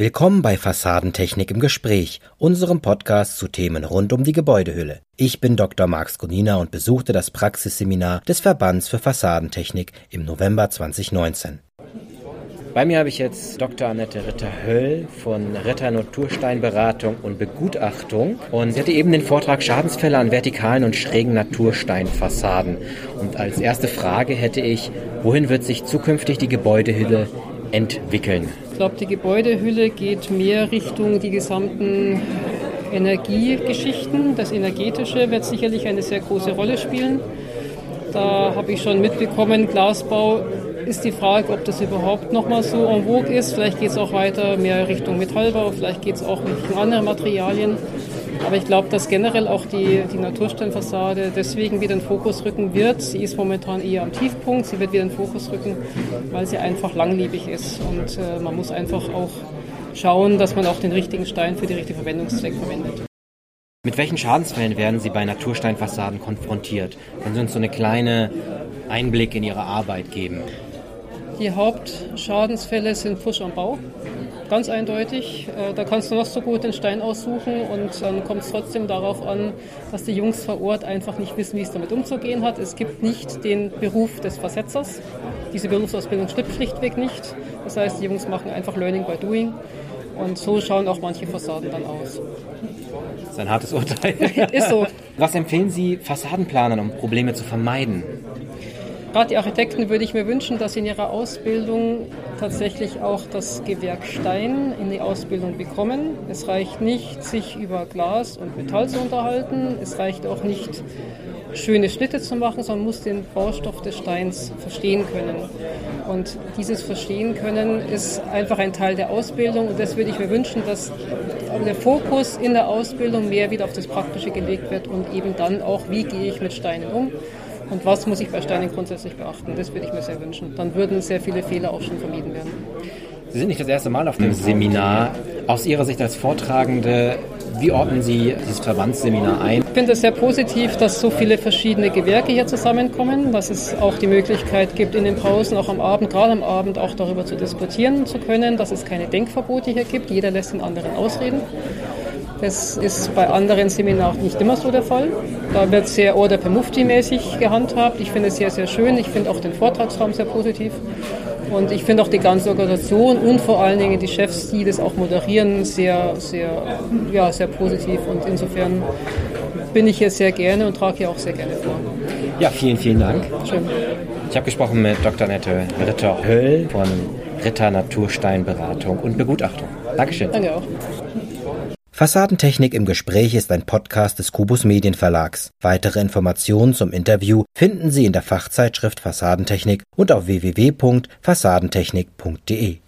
Willkommen bei Fassadentechnik im Gespräch, unserem Podcast zu Themen rund um die Gebäudehülle. Ich bin Dr. Marx Gonina und besuchte das Praxisseminar des Verbands für Fassadentechnik im November 2019. Bei mir habe ich jetzt Dr. Annette Ritter-Höll von Ritter Natursteinberatung und Begutachtung. Und sie hatte eben den Vortrag Schadensfälle an vertikalen und schrägen Natursteinfassaden. Und als erste Frage hätte ich, wohin wird sich zukünftig die Gebäudehülle entwickeln? Ich glaube, die Gebäudehülle geht mehr Richtung die gesamten Energiegeschichten. Das Energetische wird sicherlich eine sehr große Rolle spielen. Da habe ich schon mitbekommen, Glasbau ist die Frage, ob das überhaupt nochmal so en vogue ist. Vielleicht geht es auch weiter mehr Richtung Metallbau, vielleicht geht es auch Richtung andere Materialien. Aber ich glaube, dass generell auch die, die Natursteinfassade deswegen wieder in den Fokus rücken wird. Sie ist momentan eher am Tiefpunkt, sie wird wieder in den Fokus rücken, weil sie einfach langlebig ist. Und äh, man muss einfach auch schauen, dass man auch den richtigen Stein für die richtige Verwendungszweck verwendet. Mit welchen Schadensfällen werden Sie bei Natursteinfassaden konfrontiert? Können Sie uns so eine kleine Einblick in Ihre Arbeit geben? Die Hauptschadensfälle sind Fusch am Bau ganz eindeutig. Äh, da kannst du noch so gut den Stein aussuchen und dann kommt es trotzdem darauf an, dass die Jungs vor Ort einfach nicht wissen, wie es damit umzugehen hat. Es gibt nicht den Beruf des Versetzers. Diese Berufsausbildung stimmt schlichtweg nicht. Das heißt, die Jungs machen einfach Learning by Doing. Und so schauen auch manche Fassaden dann aus. Das ist ein hartes Urteil. ist so. Was empfehlen Sie Fassadenplanern, um Probleme zu vermeiden? Gerade die Architekten würde ich mir wünschen, dass sie in ihrer Ausbildung tatsächlich auch das Gewerk Stein in die Ausbildung bekommen. Es reicht nicht, sich über Glas und Metall zu unterhalten. Es reicht auch nicht, schöne Schnitte zu machen, sondern muss den Baustoff des Steins verstehen können. Und dieses Verstehen können ist einfach ein Teil der Ausbildung. Und das würde ich mir wünschen, dass der Fokus in der Ausbildung mehr wieder auf das Praktische gelegt wird und eben dann auch, wie gehe ich mit Steinen um und was muss ich bei Steinen grundsätzlich beachten? Das würde ich mir sehr wünschen. Dann würden sehr viele Fehler auch schon vermieden werden. Sie sind nicht das erste Mal auf dem Seminar. Aus Ihrer Sicht als Vortragende, wie ordnen Sie dieses Verbandsseminar ein? Ich finde es sehr positiv, dass so viele verschiedene Gewerke hier zusammenkommen, dass es auch die Möglichkeit gibt, in den Pausen, auch am Abend, gerade am Abend, auch darüber zu diskutieren zu können, dass es keine Denkverbote hier gibt. Jeder lässt den anderen ausreden. Das ist bei anderen Seminaren nicht immer so der Fall. Da wird sehr Order per Mufti-mäßig gehandhabt. Ich finde es sehr, sehr schön. Ich finde auch den Vortragsraum sehr positiv. Und ich finde auch die ganze Organisation und vor allen Dingen die Chefs, die das auch moderieren, sehr, sehr, ja, sehr positiv. Und insofern bin ich hier sehr gerne und trage hier auch sehr gerne vor. Ja, vielen, vielen Dank. Schön. Ich habe gesprochen mit Dr. Nette Ritter-Höll von Ritter Natursteinberatung und Begutachtung. Dankeschön. Danke auch. Fassadentechnik im Gespräch ist ein Podcast des Kubus Medienverlags. Weitere Informationen zum Interview finden Sie in der Fachzeitschrift Fassadentechnik und auf www.fassadentechnik.de.